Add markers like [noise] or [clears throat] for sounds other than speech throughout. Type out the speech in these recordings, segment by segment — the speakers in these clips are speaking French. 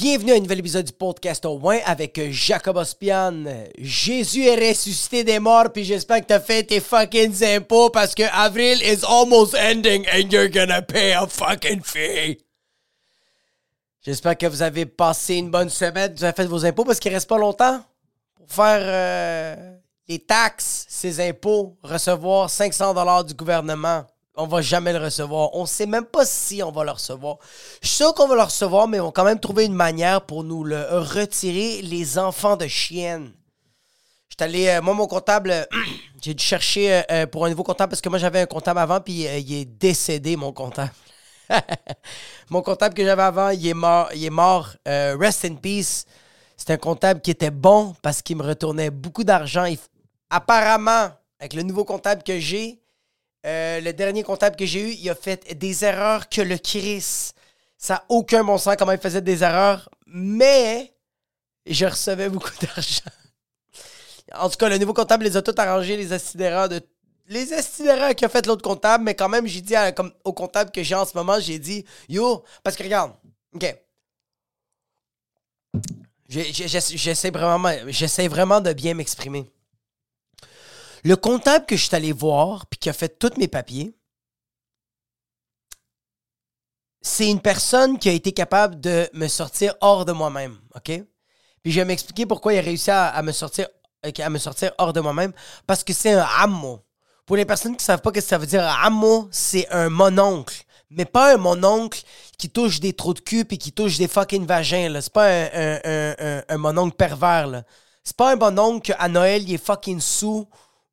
Bienvenue à un nouvel épisode du podcast au moins avec Jacob Ospian. Jésus est ressuscité des morts, puis j'espère que t'as fait tes fucking impôts parce que avril is almost ending and you're gonna pay a fucking fee. J'espère que vous avez passé une bonne semaine, vous avez fait vos impôts parce qu'il reste pas longtemps pour faire euh, les taxes, ces impôts, recevoir 500 dollars du gouvernement on va jamais le recevoir. On sait même pas si on va le recevoir. Je suis sûr qu'on va le recevoir, mais on va quand même trouver une manière pour nous le retirer, les enfants de chienne. J'étais allé, euh, moi, mon comptable, euh, [clears throat] j'ai dû chercher euh, pour un nouveau comptable parce que moi, j'avais un comptable avant, puis il est décédé, mon comptable. [laughs] mon comptable que j'avais avant, il est mort. Il est mort. rest in peace. C'est un comptable qui était bon parce qu'il me retournait beaucoup d'argent. Apparemment, avec le nouveau comptable que j'ai, euh, le dernier comptable que j'ai eu, il a fait des erreurs que le Chris. Ça n'a aucun bon sens comment il faisait des erreurs, mais je recevais beaucoup [laughs] d'argent. En tout cas, le nouveau comptable les a tout arrangés, les d'erreurs de. Les qui a fait l'autre comptable, mais quand même, j'ai dit au comptable que j'ai en ce moment, j'ai dit Yo, parce que regarde, OK. J'essaie vraiment, vraiment de bien m'exprimer. Le comptable que je suis allé voir, puis qui a fait tous mes papiers, c'est une personne qui a été capable de me sortir hors de moi-même, OK? Puis je vais m'expliquer pourquoi il a réussi à, me sortir, à me sortir hors de moi-même. Parce que c'est un ammo. Pour les personnes qui ne savent pas ce que ça veut dire, ammo, c'est un mononcle. Mais pas un mononcle qui touche des trous de cul et qui touche des fucking vagins. C'est pas un, un, un, mononcle pervers. C'est pas un mononcle qu'à Noël, il est fucking sous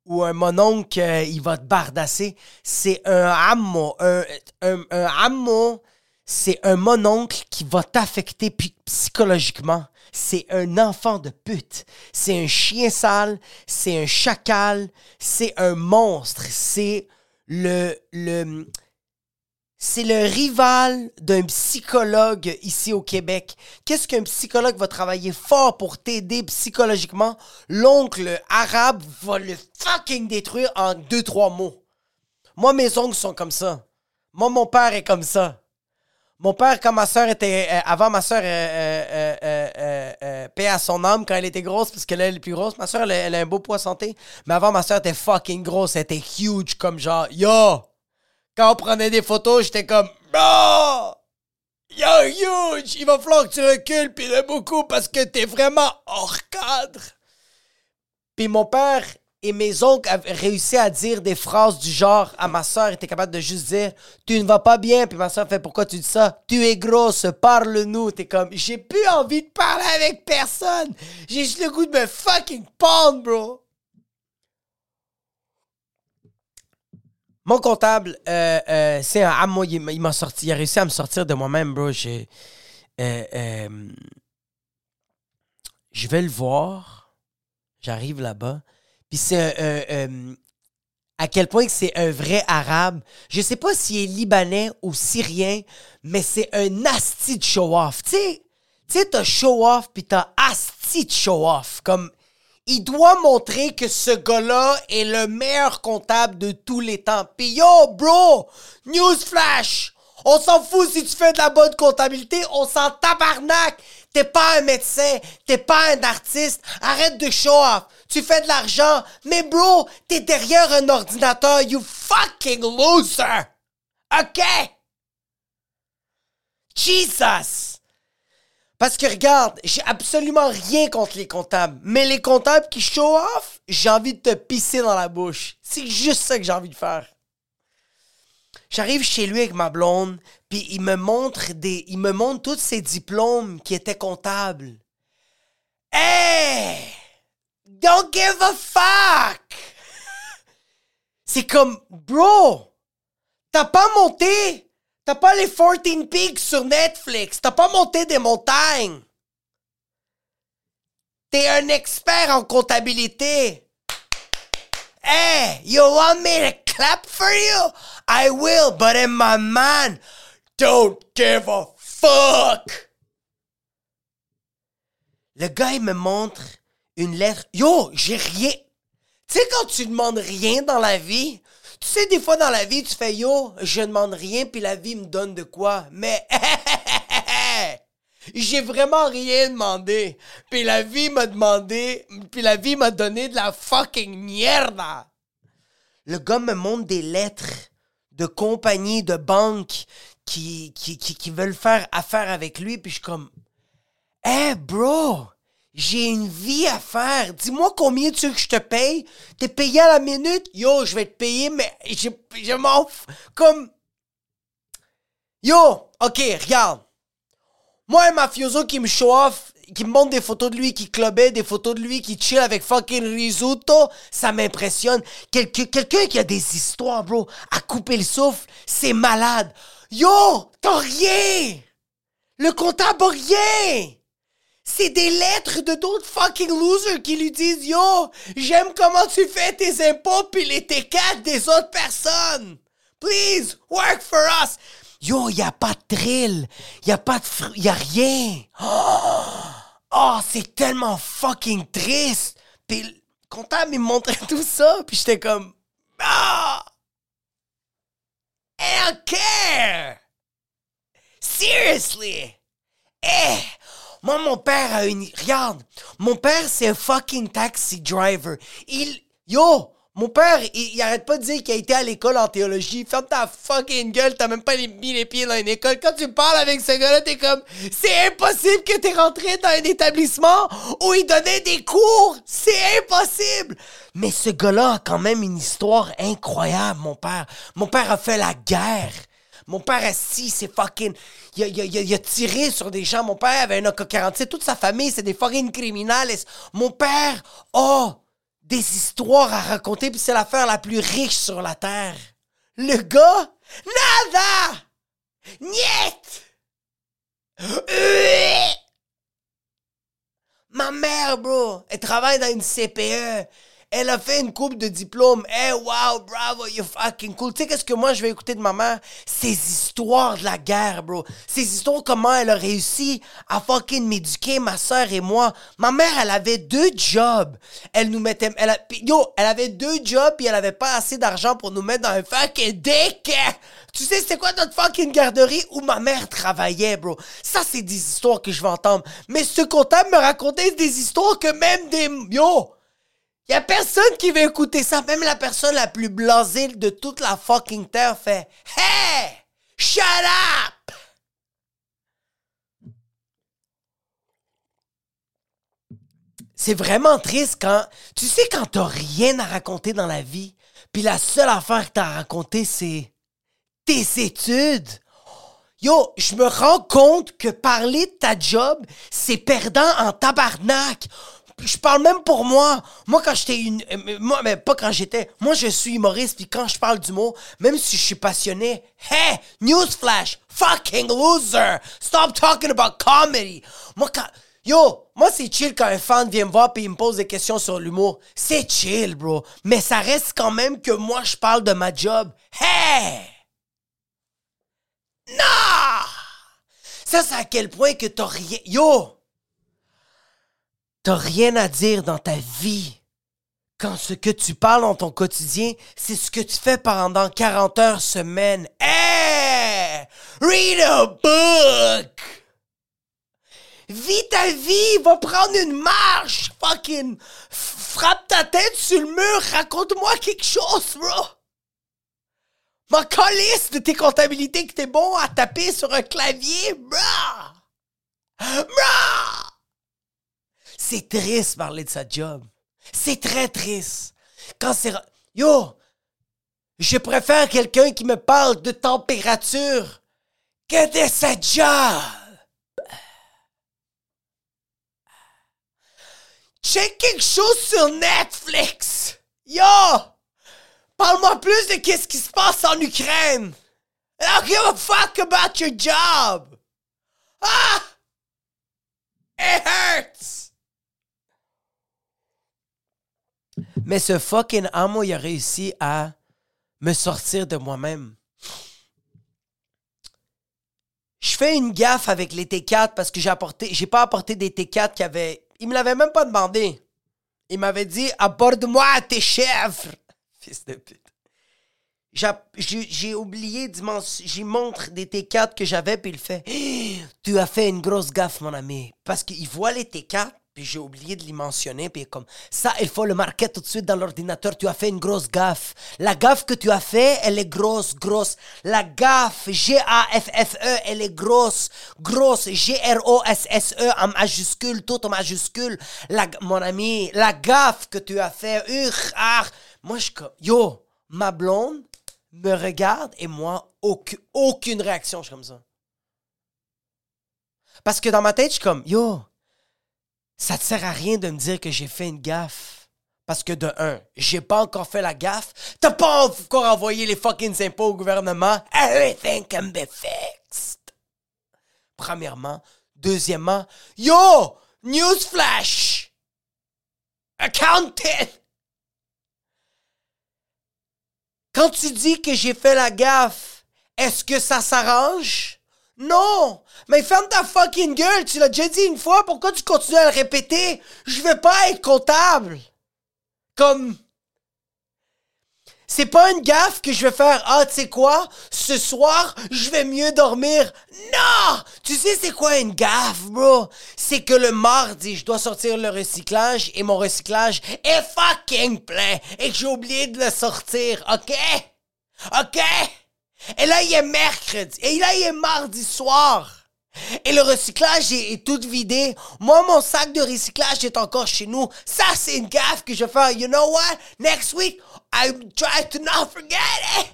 ou un mononcle, euh, il va te bardasser. C'est un amo. Un, un, c'est un mononcle qui va t'affecter psychologiquement. C'est un enfant de pute. C'est un chien sale. C'est un chacal. C'est un monstre. C'est le, le, c'est le rival d'un psychologue ici au Québec. Qu'est-ce qu'un psychologue va travailler fort pour t'aider psychologiquement? L'oncle arabe va le fucking détruire en deux, trois mots. Moi, mes oncles sont comme ça. Moi, mon père est comme ça. Mon père, quand ma soeur était. Euh, avant, ma soeur, euh, euh, paix à son âme quand elle était grosse, parce qu'elle est plus grosse. Ma soeur, elle, a un beau poids santé. Mais avant, ma soeur était fucking grosse. Elle était huge, comme genre, yo! Quand on prenait des photos, j'étais comme Oh! You're huge! Il va falloir que tu recules puis de beaucoup parce que t'es vraiment hors cadre. Puis mon père et mes oncles avaient réussi à dire des phrases du genre à ma soeur, était capable de juste dire Tu ne vas pas bien. Puis ma soeur fait Pourquoi tu dis ça? Tu es grosse, parle-nous. T'es comme J'ai plus envie de parler avec personne. J'ai juste le goût de me fucking pendre, bro. Mon comptable, euh, euh, c'est un moi, il, m'a sorti, il a réussi à me sortir de moi-même, bro. Euh, je vais le voir. J'arrive là-bas. Puis c'est à quel point c'est un vrai arabe. Je sais pas s'il est libanais ou syrien, mais c'est un asti de show-off. Tu sais, tu sais, t'as show-off puis t'as asti de show-off. Comme il doit montrer que ce gars-là est le meilleur comptable de tous les temps. Puis yo, bro, newsflash, on s'en fout si tu fais de la bonne comptabilité, on s'en tabarnak. T'es pas un médecin, t'es pas un artiste, arrête de show off. Tu fais de l'argent, mais bro, t'es derrière un ordinateur, you fucking loser. OK? Jesus! Parce que regarde, j'ai absolument rien contre les comptables. Mais les comptables qui show off, j'ai envie de te pisser dans la bouche. C'est juste ça que j'ai envie de faire. J'arrive chez lui avec ma blonde, puis il me montre des, il me montre tous ses diplômes qui étaient comptables. Hey! Don't give a fuck! [laughs] C'est comme, bro, t'as pas monté? T'as pas les 14 Pigs sur Netflix. T'as pas monté des montagnes. T'es un expert en comptabilité. Hey, you want me to clap for you? I will, but in my mind, don't give a fuck. Le gars, il me montre une lettre. Yo, j'ai rien. Tu sais, quand tu demandes rien dans la vie, tu sais, des fois dans la vie, tu fais yo, je demande rien, puis la vie me donne de quoi. Mais [laughs] J'ai vraiment rien demandé. Puis la vie m'a demandé, puis la vie m'a donné de la fucking mierda. Le gars me montre des lettres de compagnies, de banques qui, qui, qui, qui veulent faire affaire avec lui, puis je suis comme, hey bro, j'ai une vie à faire. Dis-moi combien tu veux que je te paye. T'es payé à la minute? Yo, je vais te payer, mais je, je m'en fous. Comme. Yo, ok, regarde. Moi, un mafioso qui me chauffe, qui me montre des photos de lui qui clubait, des photos de lui qui chill avec fucking risotto, ça m'impressionne. Quelqu'un qui a des histoires, bro, à couper le souffle, c'est malade. Yo, t'as rien! Le comptable a rien! C'est des lettres de d'autres fucking losers qui lui disent Yo, j'aime comment tu fais tes impôts pis les T4 des autres personnes. Please, work for us. Yo, y a pas de drill. Y a pas de fr... Y a rien. [gasps] Oh, c'est tellement fucking triste. Puis le comptable, il me montrait tout ça. Puis j'étais comme. Ah! I don't care! Seriously! Eh! Moi, mon père a une. Regarde, mon père, c'est un fucking taxi driver. Il. Yo! Mon père, il, arrête pas de dire qu'il a été à l'école en théologie. Ferme ta fucking gueule, t'as même pas mis les pieds dans une école. Quand tu parles avec ce gars-là, t'es comme, c'est impossible que t'es rentré dans un établissement où il donnait des cours. C'est impossible. Mais ce gars-là a quand même une histoire incroyable, mon père. Mon père a fait la guerre. Mon père assis, c'est fucking. Il a, a, tiré sur des gens. Mon père avait un AK-47. Toute sa famille, c'est des fucking criminels. Mon père, oh, des histoires à raconter, puis c'est l'affaire la plus riche sur la terre. Le gars, nada! Niet! Ma mère, bro, elle travaille dans une CPE. Elle a fait une coupe de diplôme. Hey, wow, bravo, you fucking cool. Tu sais, qu'est-ce que moi, je vais écouter de ma mère? Ces histoires de la guerre, bro. Ces histoires, comment elle a réussi à fucking m'éduquer, ma soeur et moi. Ma mère, elle avait deux jobs. Elle nous mettait... Elle yo, elle avait deux jobs, puis elle avait pas assez d'argent pour nous mettre dans un fucking daycare. Tu sais, c'est quoi notre fucking garderie où ma mère travaillait, bro? Ça, c'est des histoires que je vais entendre. Mais ce comptable me racontait des histoires que même des... Yo! Y a personne qui veut écouter ça. Même la personne la plus blasée de toute la fucking terre fait Hey! Shut up! C'est vraiment triste quand. Tu sais, quand t'as rien à raconter dans la vie, puis la seule affaire que t'as à raconter, c'est tes études. Yo, je me rends compte que parler de ta job, c'est perdant en tabarnak je parle même pour moi. Moi, quand j'étais une. Euh, moi, mais pas quand j'étais. Moi, je suis humoriste, puis quand je parle du mot, même si je suis passionné, hey, newsflash, fucking loser. Stop talking about comedy. Moi, quand. Yo, moi, c'est chill quand un fan vient me voir et il me pose des questions sur l'humour. C'est chill, bro. Mais ça reste quand même que moi, je parle de ma job. Hey! Non! Ça, c'est à quel point que t'as rien. Yo! T'as rien à dire dans ta vie. Quand ce que tu parles dans ton quotidien, c'est ce que tu fais pendant 40 heures semaine. Hey! Read a book! Vis ta vie, va prendre une marche, fucking frappe ta tête sur le mur, raconte-moi quelque chose, bro. Ma colisse de tes comptabilités que t'es bon à taper sur un clavier, bro. Bro! C'est triste parler de sa job. C'est très triste. Quand c'est... Yo! Je préfère quelqu'un qui me parle de température que de sa job. Check quelque chose sur Netflix. Yo! Parle-moi plus de qu'est-ce qui se passe en Ukraine. Don't give a fuck about your job. Ah! It hurts. Mais ce fucking amo, il a réussi à me sortir de moi-même. Je fais une gaffe avec les T4 parce que j'ai apporté, j'ai pas apporté des T4 qui avaient. Il me l'avait même pas demandé. Il m'avait dit apporte-moi tes chèvres. [laughs] Fils de pute. J'a- J'ai oublié. J'y montre des T4 que j'avais, puis il fait [gasps] Tu as fait une grosse gaffe, mon ami. Parce qu'il voit les T4, puis j'ai oublié de les mentionner, puis comme Ça, il faut le marquer tout de suite dans l'ordinateur. Tu as fait une grosse gaffe. La gaffe que tu as fait, elle est grosse, grosse. La gaffe, G-A-F-F-E, elle est grosse, grosse. G-R-O-S-S-E en majuscule, tout en majuscule. Mon ami, la gaffe que tu as fait, urgh. Moi, je comme Yo, ma blonde me regarde et moi, aucune, aucune réaction. Je suis comme ça. Parce que dans ma tête, je suis comme, yo, ça te sert à rien de me dire que j'ai fait une gaffe. Parce que de un, j'ai pas encore fait la gaffe. T'as pas encore envoyé les fucking impôts au gouvernement. Everything can be fixed. Premièrement. Deuxièmement, yo, newsflash. Accountant. Quand tu dis que j'ai fait la gaffe, est-ce que ça s'arrange? Non! Mais ferme ta fucking gueule! Tu l'as déjà dit une fois, pourquoi tu continues à le répéter? Je veux pas être comptable! Comme. C'est pas une gaffe que je vais faire. Ah, tu sais quoi? Ce soir, je vais mieux dormir. Non! Tu sais, c'est quoi une gaffe, bro? C'est que le mardi, je dois sortir le recyclage et mon recyclage est fucking plein et que j'ai oublié de le sortir, ok? Ok? Et là, il est mercredi. Et là, il est mardi soir. Et le recyclage est, tout vidé. Moi, mon sac de recyclage est encore chez nous. Ça, c'est une gaffe que je faire. You know what? Next week, I try to not forget it.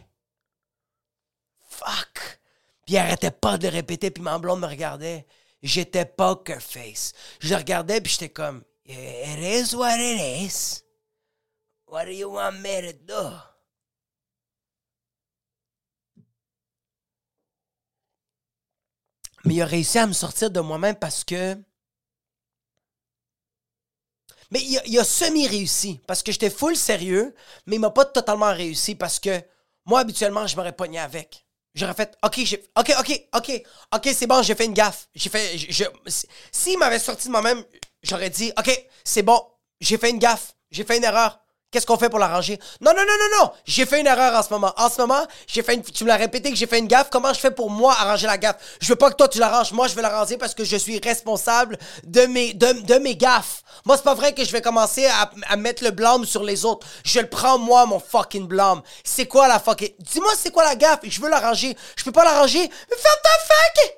Fuck. Puis il arrêtait pas de répéter, puis ma me regardait. J'étais poker face. Je le regardais, puis j'étais comme, It is what it is. What do you want me to do? Mais il a réussi à me sortir de moi-même parce que. Mais il a, semi-réussi parce que j'étais full sérieux, mais il m'a pas totalement réussi parce que moi, habituellement, je m'aurais pogné avec. J'aurais fait, OK, OK, OK, OK, OK, c'est bon, j'ai fait une gaffe. J'ai fait, s'il m'avait sorti de moi-même, j'aurais dit, OK, c'est bon, j'ai fait une gaffe, j'ai fait une erreur. Qu'est-ce qu'on fait pour l'arranger? Non, non, non, non, non! J'ai fait une erreur en ce moment. En ce moment, j'ai fait une... tu me l'as répété que j'ai fait une gaffe. Comment je fais pour moi arranger la gaffe? Je veux pas que toi tu l'arranges. Moi, je veux l'arranger parce que je suis responsable de mes, de, de mes gaffes. Moi, c'est pas vrai que je vais commencer à, à mettre le blâme sur les autres. Je le prends moi, mon fucking blâme. C'est quoi la fucking. Dis-moi, c'est quoi la gaffe? Je veux l'arranger. Je peux pas l'arranger. Mais ferme ta fuck!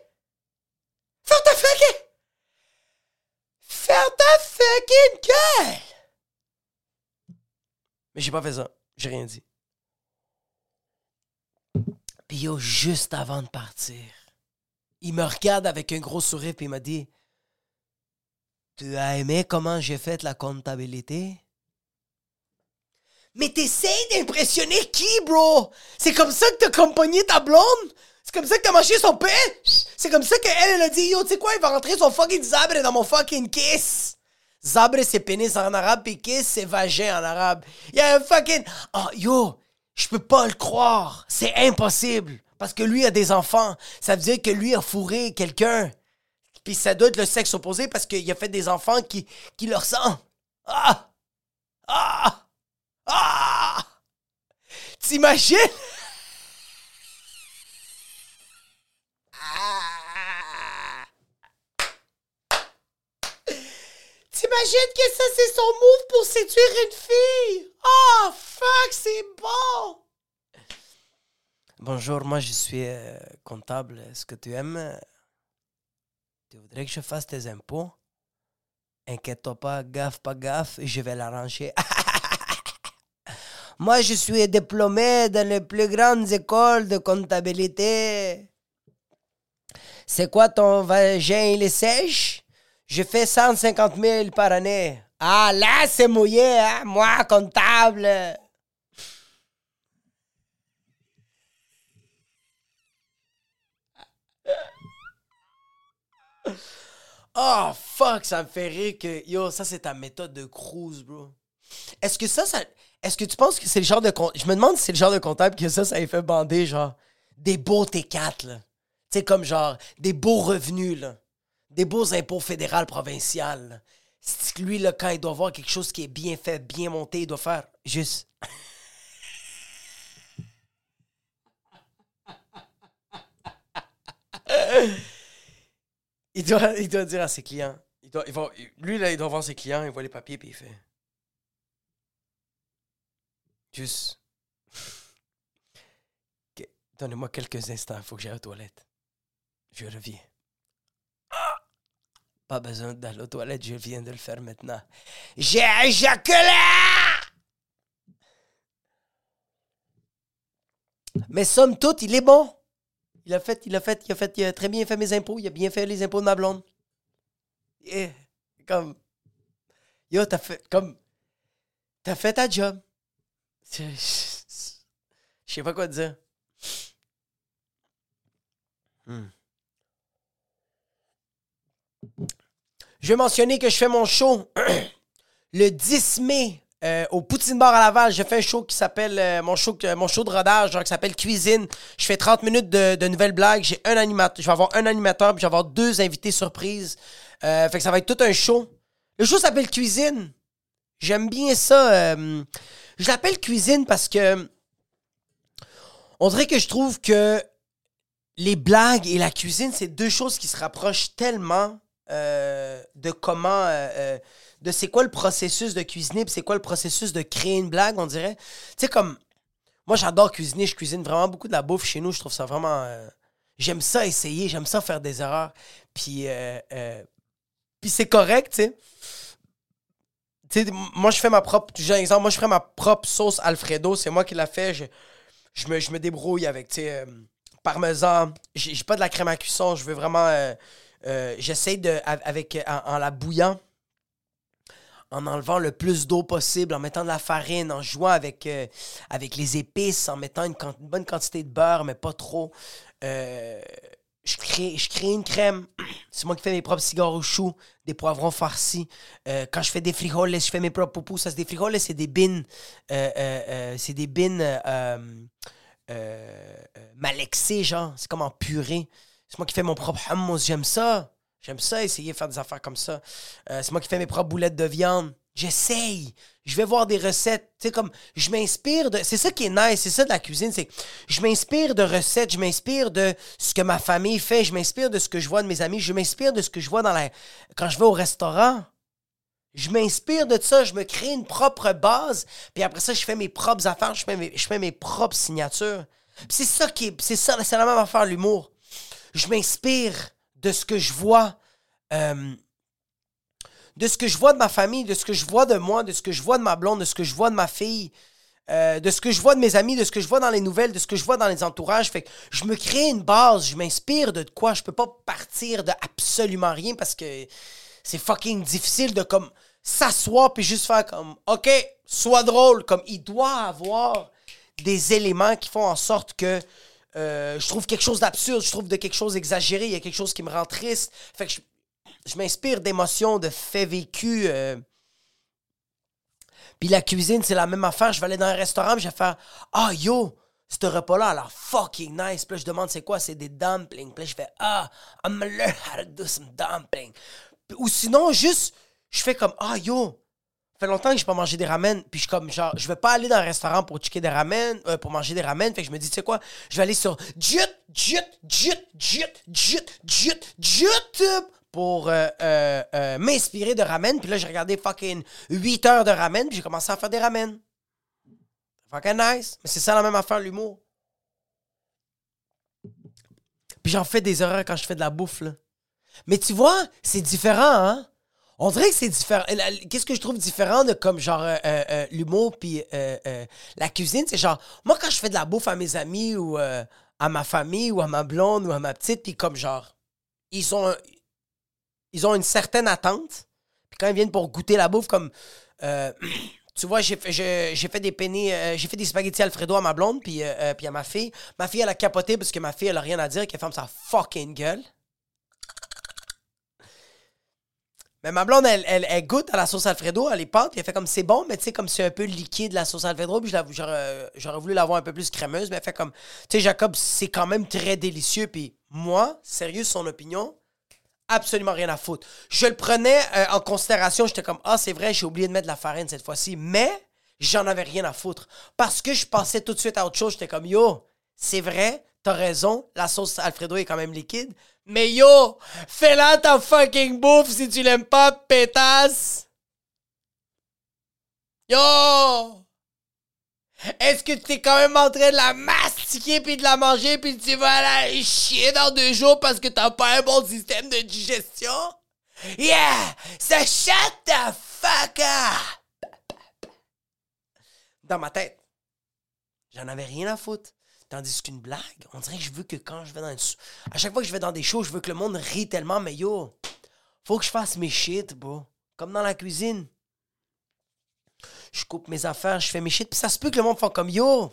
Ferme ta fuck! Ferme ta fucking gueule! Mais j'ai pas fait ça. J'ai rien dit. Puis yo, juste avant de partir, il me regarde avec un gros sourire puis il m'a dit Tu as aimé comment j'ai fait la comptabilité? Mais t'essayes d'impressionner qui, bro? C'est comme ça que t'as accompagné ta blonde? C'est comme ça que t'as mangé son pain? C'est comme ça qu'elle, elle a dit, yo, tu sais quoi, il va rentrer son fucking zabre dans mon fucking kiss. Zabre, c'est pénis en arabe, kiss, c'est vagin en arabe. Il y a un fucking... Oh, yo, je peux pas le croire. C'est impossible. Parce que lui a des enfants. Ça veut dire que lui a fourré quelqu'un. Puis ça doit être le sexe opposé parce qu'il a fait des enfants qui, qui le ressemblent. Ah! Ah! Ah! T'imagines? Ah! T'imagines que ça, c'est son move pour séduire une fille? Oh, fuck, c'est bon! Bonjour, moi je suis euh, comptable. Est-ce que tu aimes? euh, Tu voudrais que je fasse tes impôts? Inquiète-toi pas, gaffe, pas gaffe, je vais l'arranger. [laughs] moi je suis diplômé dans les plus grandes écoles de comptabilité. C'est quoi ton vagin, il est sèche? Je fais 150 000 par année. Ah, là, c'est mouillé, hein? Moi, comptable. Oh, fuck, ça me fait rire que... Yo, ça, c'est ta méthode de cruise, bro. Est-ce que ça, ça... Est-ce que tu penses que c'est le genre de... Je me demande si c'est le genre de comptable que ça, ça lui fait bander, genre, des beaux T4, là. Tu sais, comme genre, des beaux revenus, là des beaux impôts fédéral, provincial. Lui, là, quand il doit voir quelque chose qui est bien fait, bien monté, il doit faire juste. il, doit, il doit dire à ses clients. Il doit, il lui, là, il doit voir ses clients, il voit les papiers, puis il fait. Juste. Donnez-moi quelques instants, il faut que j'aille aux toilettes. Je reviens. Pas besoin d'aller aux toilettes, je viens de le faire maintenant. J'ai éjaculé! Mais somme toute, il est bon. Il a fait, il a fait, il a fait, il a très bien fait mes impôts. Il a bien fait les impôts de ma blonde. Et comme, yo, t'as fait, comme, t'as fait ta job. Je [laughs] je sais pas quoi dire. Hmm. Je vais mentionner que je fais mon show [clears throat] le 10 mai euh, au Poutine Bar à Laval. Je fais un show qui s'appelle euh, mon show euh, mon show de rodage genre, qui s'appelle Cuisine. Je fais 30 minutes de, nouvelles blagues. J'ai un animateur, je vais avoir un animateur puis je vais avoir deux invités surprises. Fait que ça va être tout un show. Le show s'appelle Cuisine. J'aime bien ça. je l'appelle Cuisine parce que on dirait que je trouve que les blagues et la cuisine, c'est deux choses qui se rapprochent tellement euh, de comment. euh, euh, de c'est quoi le processus de cuisiner, puis c'est quoi le processus de créer une blague, on dirait. Tu sais, comme. Moi, j'adore cuisiner, je cuisine vraiment beaucoup de la bouffe chez nous, je trouve ça vraiment. j'aime ça essayer, j'aime ça faire des erreurs. Puis. puis c'est correct, tu sais. Moi, je fais ma propre. J'ai un exemple, moi, je ferais ma propre sauce Alfredo, c'est moi qui la fais. Je, me, je me débrouille avec, tu sais, parmesan. J'ai pas de la crème à cuisson, je veux vraiment. Euh, J'essaie de. Avec, en, la bouillant, en enlevant le plus d'eau possible, en mettant de la farine, en jouant avec, euh, avec les épices, en mettant une, bonne quantité de beurre, mais pas trop. Euh, je, crée, je crée une crème. [clears throat] C'est moi qui fais mes propres cigares au chou, des poivrons farcis. Quand je fais des frijoles, je fais mes propres poupous. Des frijoles, c'est des bines. c'est des bines malaxées, genre. C'est comme en purée. C'est moi qui fais mon propre hummus. J'aime ça. J'aime ça, essayer de faire des affaires comme ça. Euh, c'est moi qui fais mes propres boulettes de viande. J'essaye. Je vais voir des recettes. Tu sais, comme, je m'inspire de. C'est ça qui est nice, c'est ça de la cuisine. C'est je m'inspire de recettes, je m'inspire de ce que ma famille fait, je m'inspire de ce que je vois de mes amis, je m'inspire de ce que je vois dans la. Quand je vais au restaurant. Je m'inspire de ça, je me crée une propre base, puis après ça, je fais mes propres affaires, je fais mes, je fais mes propres signatures. C'est ça qui est. C'est ça, c'est la même affaire, l'humour. Je m'inspire de ce que je vois. euh, de ce que je vois de ma famille, de ce que je vois de moi, de ce que je vois de ma blonde, de ce que je vois de ma fille, euh, de ce que je vois de mes amis, de ce que je vois dans les nouvelles, de ce que je vois dans les entourages. Fait que je me crée une base, je m'inspire de quoi. Je peux pas partir de absolument rien parce que c'est fucking difficile de comme s'asseoir puis juste faire comme OK, sois drôle. Comme il doit avoir des éléments qui font en sorte que euh, je trouve quelque chose d'absurde, je trouve de quelque chose d'exagéré, il y a quelque chose qui me rend triste. Fait que je, m'inspire d'émotions, de faits vécus. euh. Puis la cuisine, c'est la même affaire. Je vais aller dans un restaurant, je vais faire Ah yo, ce repas-là a l'air fucking nice. Puis là, je demande c'est quoi? C'est des dumplings. Puis là, je fais Ah, I'm learn how to do some dumplings. Ou sinon, juste, je fais comme Ah yo, ça fait longtemps que j'ai pas mangé des ramen. Puis je suis comme genre, je vais pas aller dans un restaurant pour checker des ramen, euh, pour manger des ramen. Fait que je me dis, tu sais quoi, je vais aller sur Jut, Jut, Jut, Jut, Jut, Jut, YouTube pour euh, euh, euh, m'inspirer de ramen. Puis là, j'ai regardé fucking 8 heures de ramen. Puis j'ai commencé à faire des ramen. Fucking nice. Mais c'est ça la même affaire, l'humour. Puis j'en fais des erreurs quand je fais de la bouffe, là. Mais tu vois, c'est différent, hein? On dirait que c'est différent. Qu'est-ce que je trouve différent de comme genre euh, euh, euh, l'humour puis la cuisine, c'est genre moi quand je fais de la bouffe à mes amis ou à ma famille ou à ma blonde ou à ma petite puis comme genre ils ont ils ont une certaine attente. Puis quand ils viennent pour goûter la bouffe comme [clears throat] tu vois, j'ai fait, fait des penne, j'ai fait des spaghettis Alfredo à ma blonde puis, puis à ma fille. Ma fille elle a capoté parce que ma fille elle a rien à dire qu'elle ferme sa fucking gueule. Mais ma blonde, elle, elle, goûte à la sauce Alfredo, elle est pâte, puis elle fait comme c'est bon, mais tu sais, comme c'est un peu liquide la sauce Alfredo, puis j'aurais voulu l'avoir un peu plus crémeuse, mais elle fait comme, tu sais, Jacob, c'est quand même très délicieux, puis moi, sérieux, son opinion, absolument rien à foutre. Je le prenais euh, en considération, j'étais comme, ah, c'est vrai, j'ai oublié de mettre de la farine cette fois-ci, mais j'en avais rien à foutre. Parce que je pensais tout de suite à autre chose, j'étais comme, yo, c'est vrai, t'as raison, la sauce Alfredo est quand même liquide. Mais yo, fais-la ta fucking bouffe si tu l'aimes pas, pétasse! Yo! Est-ce que tu es quand même en train de la mastiquer puis de la manger puis tu vas aller chier dans deux jours parce que t'as pas un bon système de digestion? Yeah! Ça shut the fuck! Dans ma tête, j'en avais rien à foutre. Tandis qu'une blague, on dirait que je veux que quand je vais dans une... À chaque fois que je vais dans des shows, je veux que le monde rit tellement, mais yo, faut que je fasse mes shit, bro. Comme dans la cuisine je coupe mes affaires, je fais mes shit. Puis ça se peut que le monde fasse comme yo.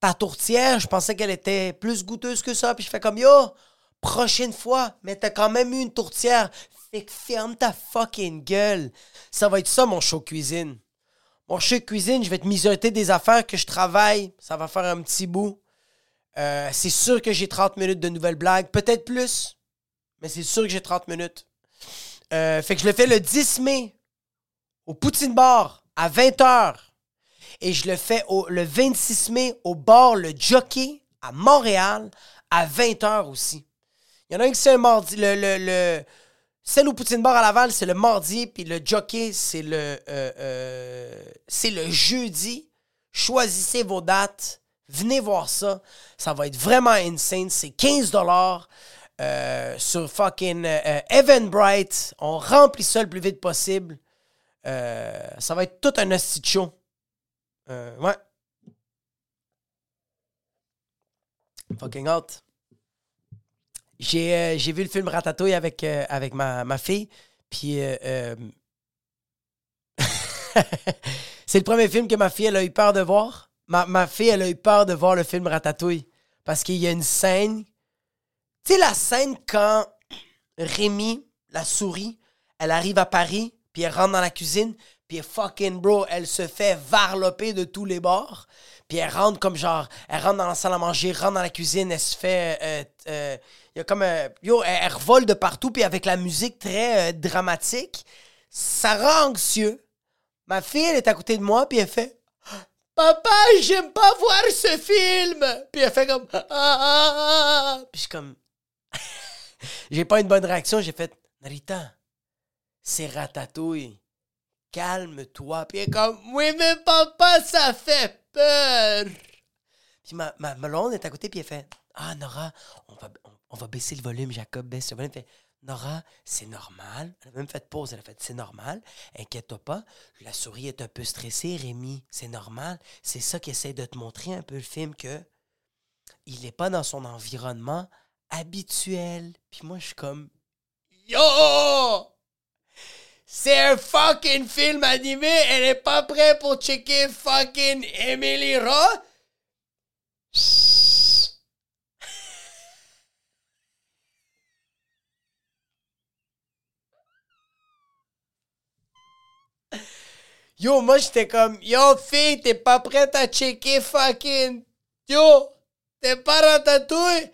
Ta tourtière, je pensais qu'elle était plus goûteuse que ça. Puis je fais comme yo. Prochaine fois, mais t'as quand même eu une tourtière. Fait que ferme ta fucking gueule. Ça va être ça mon show cuisine. Mon show cuisine, je vais te misoter des affaires que je travaille. Ça va faire un petit bout. Euh, c'est sûr que j'ai 30 minutes de nouvelles blagues. Peut-être plus. Mais c'est sûr que j'ai 30 minutes. Euh, fait que je le fais le 10 mai au Poutine Bar à 20h. Et je le fais au, le 26 mai au bar Le Jockey à Montréal à 20h aussi. Il y en a un qui c'est un mardi. Le, le, celle au Poutine Bar à Laval, c'est le mardi, puis le Jockey, c'est le, euh, euh, c'est le jeudi. Choisissez vos dates. Venez voir ça. Ça va être vraiment insane. C'est 15 dollars. Euh, sur fucking Eventbrite. On remplit ça le plus vite possible. Ça va être tout un hostie show. Ouais. Fucking out. J'ai, euh, j'ai vu le film Ratatouille avec, avec ma, ma fille. Puis. [laughs] c'est le premier film que ma fille elle a eu peur de voir. Ma, ma fille, elle a eu peur de voir le film Ratatouille. Parce qu'il y a une scène. Tu sais, la scène quand Rémi, la souris, elle arrive à Paris puis elle rentre dans la cuisine, fucking bro, elle se fait varloper de tous les bords. Puis elle rentre comme genre, elle rentre dans la salle à manger, rentre dans la cuisine, elle se fait. Euh, euh, y a comme. Euh, yo, elle, revole de partout, puis avec la musique très dramatique, ça rend anxieux. Ma fille, elle est à côté de moi, puis elle fait. Papa, j'aime pas voir ce film! Puis elle fait comme. Ah, ah, ah, puis je suis comme. [laughs] j'ai pas une bonne réaction, j'ai fait. Narita, c'est ratatouille. Calme-toi. Puis elle est comme, oui, mais papa, ça fait peur. Puis ma, ma est à côté, puis elle fait, ah, Nora, on va, baisser le volume. Jacob baisse le volume. Elle fait, Nora, c'est normal. Elle a même fait pause. Elle a fait, c'est normal. Inquiète-toi pas. La souris est un peu stressée, Rémi. C'est normal. C'est ça qui essaie de te montrer un peu le film que il n'est pas dans son environnement habituel. Puis moi, je suis comme, yo! C'est un fucking film animé. Elle est pas prête pour checker fucking Emily Roth. Yo, moi j'étais comme, yo fille, t'es pas prête à checker fucking. Yo, t'es pas ratatouille?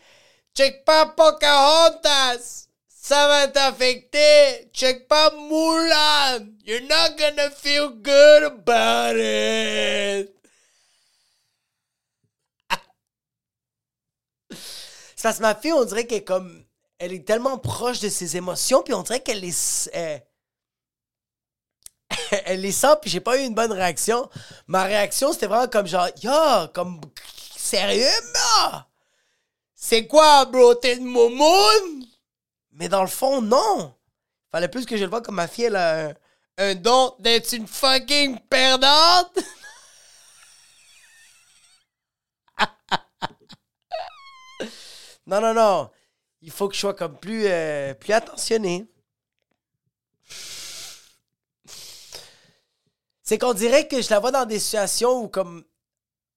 Check pas Pocahontas! Ça va t'affecter. Check pas Mulan. You're not gonna feel good about it. [laughs] C'est parce que ma fille, on dirait qu'elle est comme. Elle est tellement proche de ses émotions, puis on dirait qu'elle les. Elle, elle les sent, puis j'ai pas eu une bonne réaction. Ma réaction, c'était vraiment comme genre, yo, comme. Sérieux, C'est quoi, bro? T'es une momoun? Mais dans le fond, non. Fallait plus que je le vois comme ma fille, elle a un, don d'être une fucking perdante. [laughs] non, non, non. Il faut que je sois comme plus, euh, plus attentionné. C'est qu'on dirait que je la vois dans des situations où comme...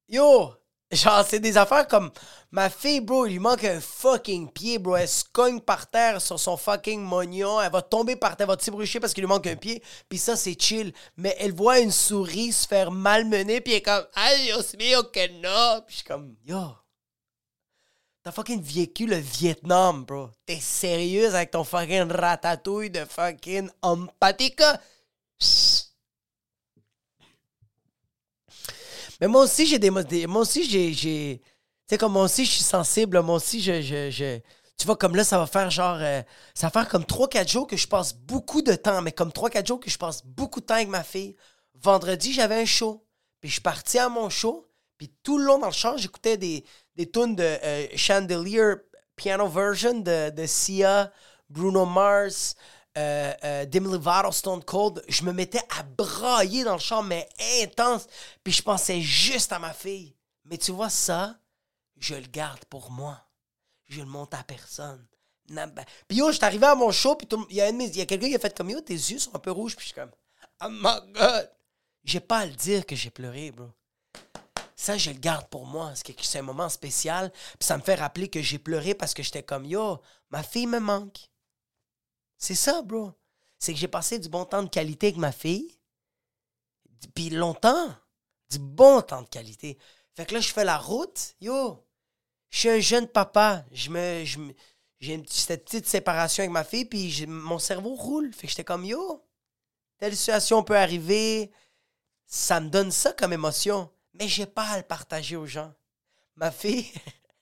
Yo, Genre, c'est des affaires comme ma fille, bro, il lui manque un fucking pied, bro. Elle se cogne par terre sur son fucking mognon. Elle va tomber par terre, elle va t'ébrucher parce qu'il lui manque un pied. Puis ça, c'est chill. Mais elle voit une souris se faire malmener, puis elle est comme, Adios mio que non. Puis je suis comme, yo. T'as fucking vécu le Vietnam, bro. T'es sérieuse avec ton fucking ratatouille de fucking empatica? Mais moi aussi, j'ai des, Moi aussi, j'ai. Tu sais, comme moi aussi, je suis sensible. Moi aussi, je, Tu vois, comme là, ça va faire genre. euh, ça va faire comme 3-4 jours que je passe beaucoup de temps, mais comme 3-4 jours que je passe beaucoup de temps avec ma fille. Vendredi, j'avais un show. Puis je suis parti à mon show. Puis tout le long dans le char, j'écoutais des, des tunes de euh, Chandelier Piano Version de, de Sia, Bruno Mars, euh, euh, Stone Cold. Je me mettais à brailler dans le char, mais intense. Puis je pensais juste à ma fille. Mais tu vois, ça, je le garde pour moi. Je le monte à personne. Puis yo, j'étais arrivé à mon show, puis il y a, a quelqu'un qui a fait comme yo, tes yeux sont un peu rouges, puis je suis comme, oh my god. J'ai pas à le dire que j'ai pleuré, bro. Ça, je le garde pour moi. C'est un moment spécial. Puis ça me fait rappeler que j'ai pleuré parce que j'étais comme yo, ma fille me manque. C'est ça, bro. C'est que j'ai passé du bon temps de qualité avec ma fille. Puis longtemps. Du bon temps de qualité. Fait que là, je fais la route. Yo, je suis un jeune papa. Je me, je j'ai cette petite séparation avec ma fille, puis mon cerveau roule. Fait que j'étais comme, yo, telle situation peut arriver. Ça me donne ça comme émotion. Mais j'ai pas à le partager aux gens. Ma fille,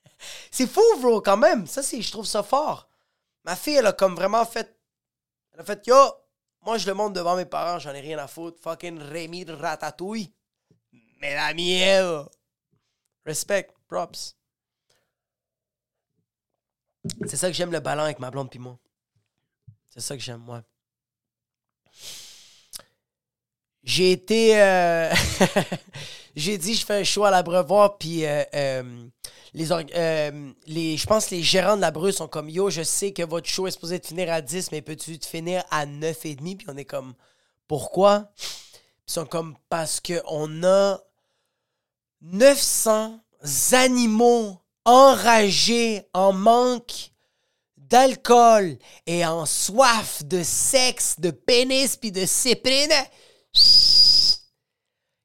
[laughs] c'est fou, bro, quand même. Ça, c'est, je trouve ça fort. Ma fille, elle a comme vraiment fait, elle a fait, yo, moi, je le montre devant mes parents, j'en ai rien à foutre. Fucking Rémi de Ratatouille. Mais la mienne, respect, props. C'est ça que j'aime le ballon avec ma blonde pis moi. C'est ça que j'aime, moi. J'ai été. euh, [laughs] J'ai dit, je fais un show à l'Abreuvoir, puis euh, euh, les, euh, les, je pense que les gérants de l'Abreu sont comme Yo, je sais que votre show est supposé finir à 10, mais peux-tu te finir à 9 et demi? Puis on est comme Pourquoi? Ils sont comme Parce qu'on a 900 animaux enragés en manque d'alcool et en soif de sexe, de pénis puis de cyprine.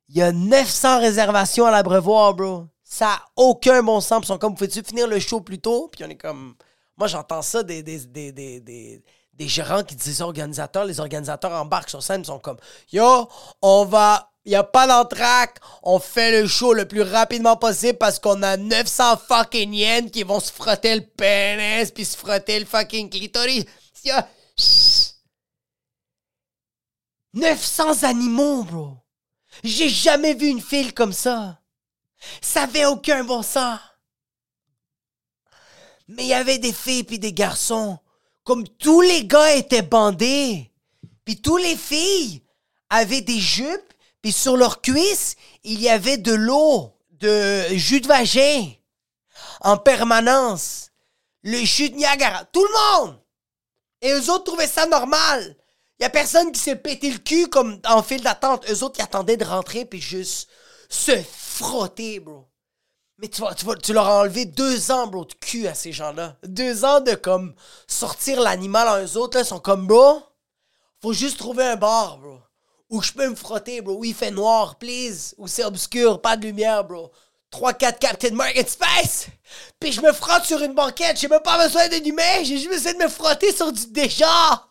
Il y a 900 réservations à l'abreuvoir, bro. Ça n'a aucun bon sens. Ils sont comme, pouvez-tu finir le show plus tôt? Puis on est comme... Moi, j'entends ça des, des, des, des, des, gérants qui disent organisateurs. Les organisateurs embarquent sur scène, ils sont comme, yo, on va... Il n'y a pas d'entraque. On fait le show le plus rapidement possible parce qu'on a 900 fucking yens qui vont se frotter le pénis puis se frotter le fucking clitoris. Il y a- 900 animaux, bro. J'ai jamais vu une file comme ça. Ça avait aucun bon sens. Mais il y avait des filles puis des garçons. Comme tous les gars étaient bandés. Puis tous les filles avaient des jupes. Puis sur leurs cuisses, il y avait de l'eau, de jus de vagin. En permanence. Le jus de Niagara. Tout le monde. Et eux autres trouvaient ça normal. Il a personne qui s'est pété le cul comme en file d'attente. Eux autres, ils attendaient de rentrer puis juste se frotter, bro. Mais tu, vas, tu, tu leur as enlevé deux ans, bro, de cul à ces gens-là. Deux ans de comme sortir l'animal en eux autres, là, ils sont comme, bro, faut juste trouver un bar, bro. Où je peux me frotter, bro. Où il fait noir, please. Où c'est obscur, pas de lumière, bro. 3-4 Captain Market Space. Puis je me frotte sur une banquette. J'ai même pas besoin humain. J'ai juste besoin de me frotter sur du déjà.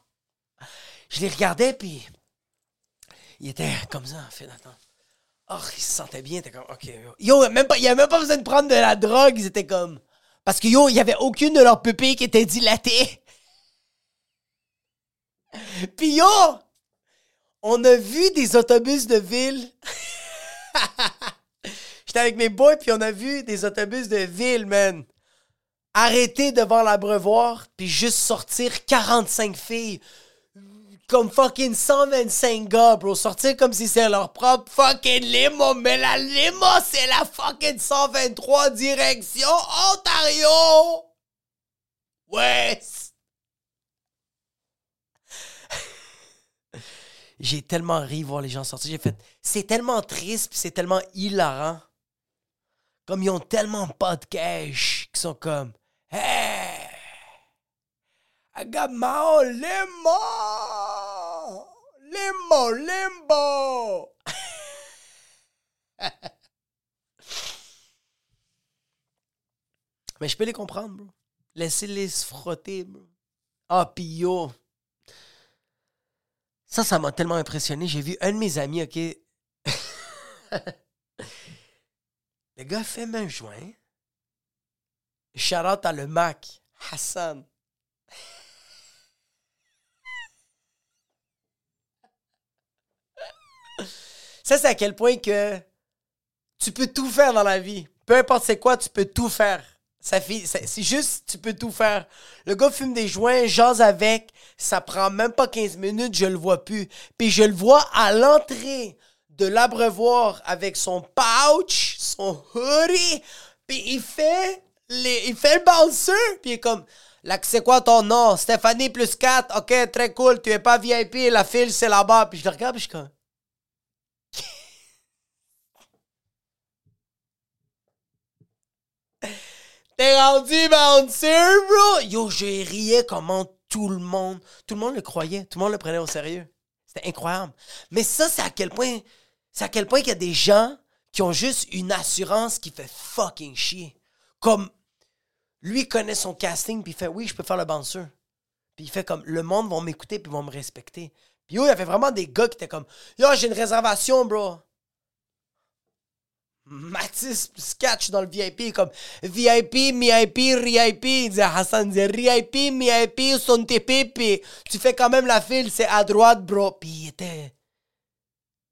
Je les regardais, puis il était comme ça, en fait, attends. Oh, ils se sentaient bien, t'es comme, ok. Yo, yo même pas, il y avait même pas besoin de prendre de la drogue, ils étaient comme. Parce que yo, il y avait aucune de leurs pupilles qui était dilatée. [laughs] Puis yo, on a vu des autobus de ville. [laughs] J'étais avec mes boys, puis on a vu des autobus de ville, man. Arrêter devant l'abreuvoir, puis juste sortir 45 filles comme fucking 125 gars, bro. Sortir comme si c'est leur propre fucking limo. Mais la limo, c'est la fucking 123 direction Ontario. Ouais. [laughs] J'ai tellement ri voir les gens sortir. J'ai fait, c'est tellement triste c'est tellement hilarant. Comme ils ont tellement pas de cash qu'ils sont comme, hey, I got my own limo! Limo, limbo! Mais je peux les comprendre, bro. Laissez-les se frotter, bro. Ah, pis yo. Ça, ça m'a tellement impressionné. J'ai vu un de mes amis, OK? [laughs] Le gars fume un joint. Shout out à le Mac, Hassan. Ça, c'est à quel point que tu peux tout faire dans la vie. Peu importe c'est quoi, tu peux tout faire. Ça c'est juste, tu peux tout faire. Le gars fume des joints, jase avec, ça prend même pas 15 minutes, je le vois plus. Puis je le vois à l'entrée de l'abreuvoir avec son pouch, son hoodie, puis il fait, il fait le bouncer, puis il est comme, là, c'est quoi ton nom? Stéphanie plus 4, ok, très cool, tu es pas VIP, la file c'est là-bas. Puis je le regarde, puis je suis comme... T'es rendu bouncer, bro! Yo, je riais comment tout le monde, tout le monde le croyait, tout le monde le prenait au sérieux. C'était incroyable. Mais ça, c'est à quel point, c'est à quel point qu'il y a des gens qui ont juste une assurance qui fait fucking chier. Comme, lui connaît son casting, puis il fait, oui, je peux faire le bouncer. Puis il fait comme, le monde va m'écouter, puis vont me respecter. Puis yo, il y avait vraiment des gars qui étaient comme, yo, j'ai une réservation, bro. Mathis sketch dans le VIP comme VIP, MIP, RIP. Il disait Hassan, disait RIP, MIP, son TP, tu fais quand même la file, c'est à droite, bro. Puis il était.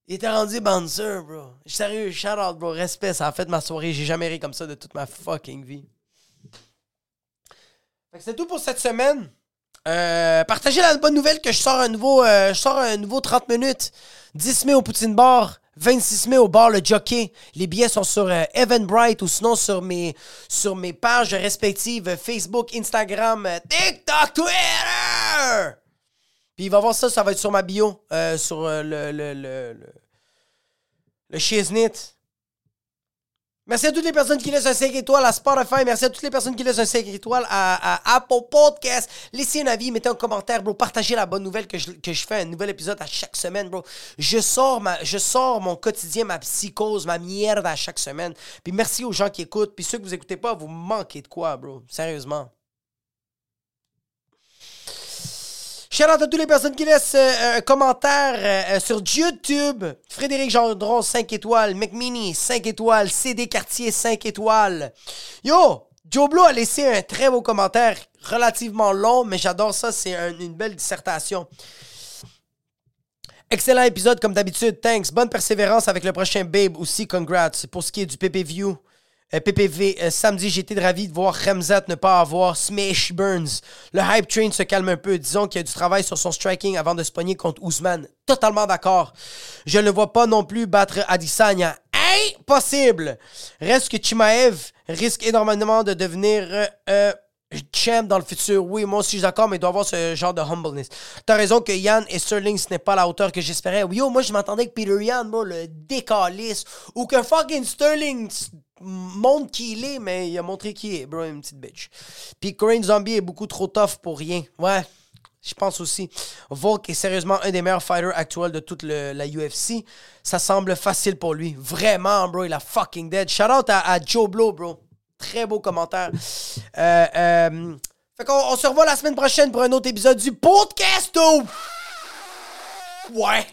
Il était rendu bouncer, bro. Sérieux, shout out, bro. Respect, ça a fait ma soirée. J'ai jamais ri comme ça de toute ma fucking vie. C'est tout pour cette semaine. Euh, partagez la bonne nouvelle que je sors un nouveau, euh, je sors un nouveau 30 minutes. 10 mai au Poutine Bar, 26 mai au bar Le Jockey. Les billets sont sur euh, Eventbrite ou sinon sur mes, sur mes pages respectives euh, Facebook, Instagram, euh, TikTok, Twitter. Puis il va voir ça, ça va être sur ma bio, sur le, le, le, le, le. Merci à toutes les personnes qui laissent un 5 étoiles à Spotify. Merci à toutes les personnes qui laissent un 5 étoiles à, Apple Podcast. Laissez un avis, mettez un commentaire, bro. Partagez la bonne nouvelle que je, que je fais un nouvel épisode à chaque semaine, bro. Je sors, ma, je sors mon quotidien, ma psychose, ma merde à chaque semaine. Puis merci aux gens qui écoutent. Puis ceux que vous écoutez pas, vous manquez de quoi, bro. Sérieusement. Shout out à toutes les personnes qui laissent euh, un commentaire euh, euh, sur YouTube. Frédéric Gendron, 5 étoiles. McMini, 5 étoiles. CD Cartier, 5 étoiles. Yo, Joe Blow a laissé un très beau commentaire, relativement long, mais j'adore ça. C'est un- une belle dissertation. Excellent épisode comme d'habitude. Thanks. Bonne persévérance avec le prochain Babe aussi. Congrats. Pour ce qui est du PPV, euh, PPV, euh, samedi, été ravi de voir Ramzat ne pas avoir Smash Burns. Le hype train se calme un peu. Disons qu'il y a du travail sur son striking avant de se pogner contre Ousmane. Totalement d'accord. Je ne le vois pas non plus battre Adesanya. Impossible! Reste que Chimaev risque énormément de devenir euh, euh, champ dans le futur. Oui, moi aussi je suis d'accord, mais il doit avoir ce genre de humbleness. T'as raison que Yann et Sterling, ce n'est pas la hauteur que j'espérais. Oui, yo, moi je m'attendais que Peter Yann, moi, le décalisse, ou que fucking Sterling montre qui il est, mais il a montré qui il est, bro, une petite bitch. Puis Corinne Zombie est beaucoup trop tough pour rien. Ouais. Je pense aussi. Volk est sérieusement un des meilleurs fighters actuels de toute la UFC. Ça semble facile pour lui. Vraiment, bro, il a fucking dead. Shout out à, à Joe Blow, bro. Très beau commentaire. Euh, euh, fait on se revoit la semaine prochaine pour un autre épisode du podcast. Ouais.